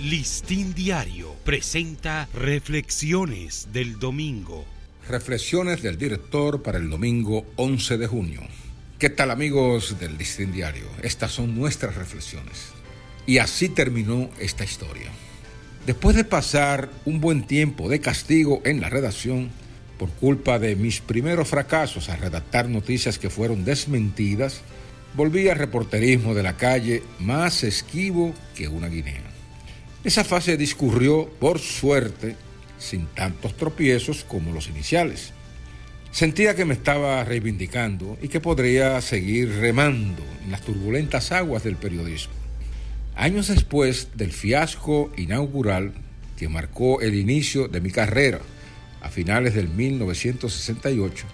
Listín Diario presenta Reflexiones del Domingo. Reflexiones del director para el domingo 11 de junio. ¿Qué tal amigos del Listín Diario? Estas son nuestras reflexiones. Y así terminó esta historia. Después de pasar un buen tiempo de castigo en la redacción, por culpa de mis primeros fracasos a redactar noticias que fueron desmentidas, volví al reporterismo de la calle más esquivo que una guinea. Esa fase discurrió, por suerte, sin tantos tropiezos como los iniciales. Sentía que me estaba reivindicando y que podría seguir remando en las turbulentas aguas del periodismo. Años después del fiasco inaugural que marcó el inicio de mi carrera, a finales del 1968,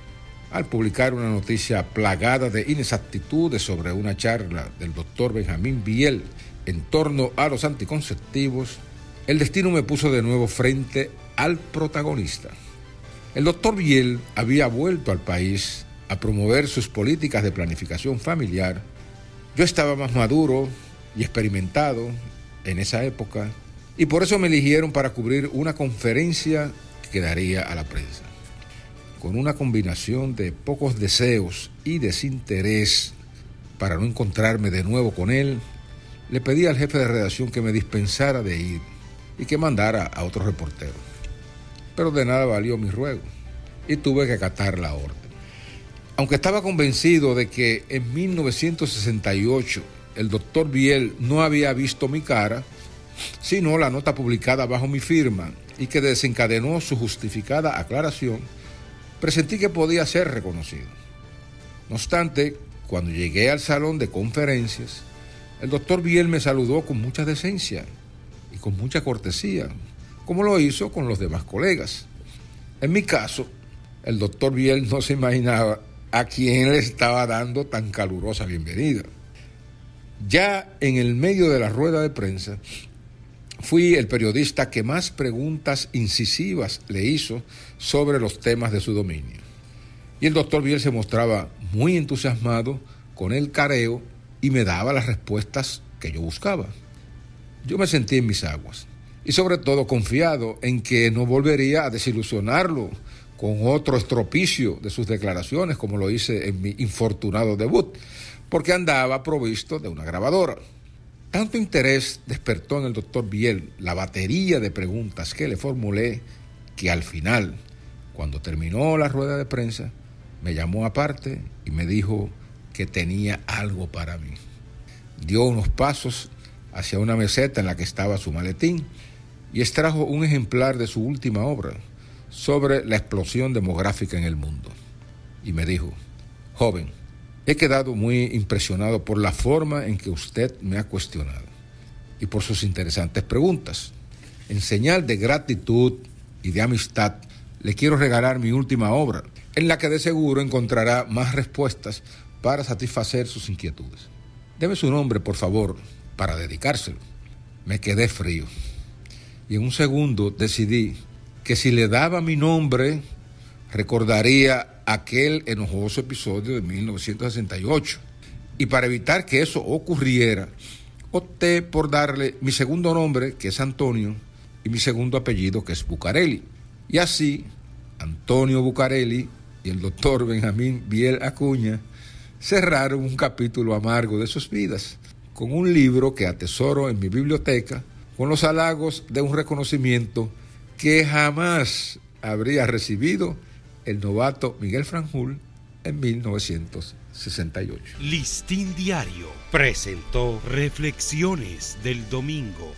al publicar una noticia plagada de inexactitudes sobre una charla del doctor Benjamín Biel en torno a los anticonceptivos, el destino me puso de nuevo frente al protagonista. El doctor Biel había vuelto al país a promover sus políticas de planificación familiar. Yo estaba más maduro y experimentado en esa época y por eso me eligieron para cubrir una conferencia que daría a la prensa. Con una combinación de pocos deseos y desinterés para no encontrarme de nuevo con él, le pedí al jefe de redacción que me dispensara de ir y que mandara a otro reportero. Pero de nada valió mi ruego y tuve que acatar la orden. Aunque estaba convencido de que en 1968 el doctor Biel no había visto mi cara, sino la nota publicada bajo mi firma y que desencadenó su justificada aclaración, presentí que podía ser reconocido. No obstante, cuando llegué al salón de conferencias, el doctor Biel me saludó con mucha decencia y con mucha cortesía, como lo hizo con los demás colegas. En mi caso, el doctor Biel no se imaginaba a quién le estaba dando tan calurosa bienvenida. Ya en el medio de la rueda de prensa, fui el periodista que más preguntas incisivas le hizo sobre los temas de su dominio. Y el doctor Biel se mostraba muy entusiasmado con el careo y me daba las respuestas que yo buscaba. Yo me sentí en mis aguas y sobre todo confiado en que no volvería a desilusionarlo con otro estropicio de sus declaraciones como lo hice en mi infortunado debut, porque andaba provisto de una grabadora. Tanto interés despertó en el doctor Biel la batería de preguntas que le formulé que al final, cuando terminó la rueda de prensa, me llamó aparte y me dijo que tenía algo para mí. Dio unos pasos hacia una meseta en la que estaba su maletín y extrajo un ejemplar de su última obra sobre la explosión demográfica en el mundo. Y me dijo, joven, he quedado muy impresionado por la forma en que usted me ha cuestionado y por sus interesantes preguntas. En señal de gratitud y de amistad, le quiero regalar mi última obra, en la que de seguro encontrará más respuestas para satisfacer sus inquietudes. Deme su nombre, por favor, para dedicárselo. Me quedé frío. Y en un segundo decidí que si le daba mi nombre, recordaría aquel enojoso episodio de 1968. Y para evitar que eso ocurriera, opté por darle mi segundo nombre, que es Antonio, y mi segundo apellido, que es Bucarelli. Y así, Antonio Bucarelli y el doctor Benjamín Biel Acuña cerraron un capítulo amargo de sus vidas con un libro que atesoro en mi biblioteca con los halagos de un reconocimiento que jamás habría recibido el novato Miguel Franjul en 1968. Listín Diario presentó Reflexiones del Domingo.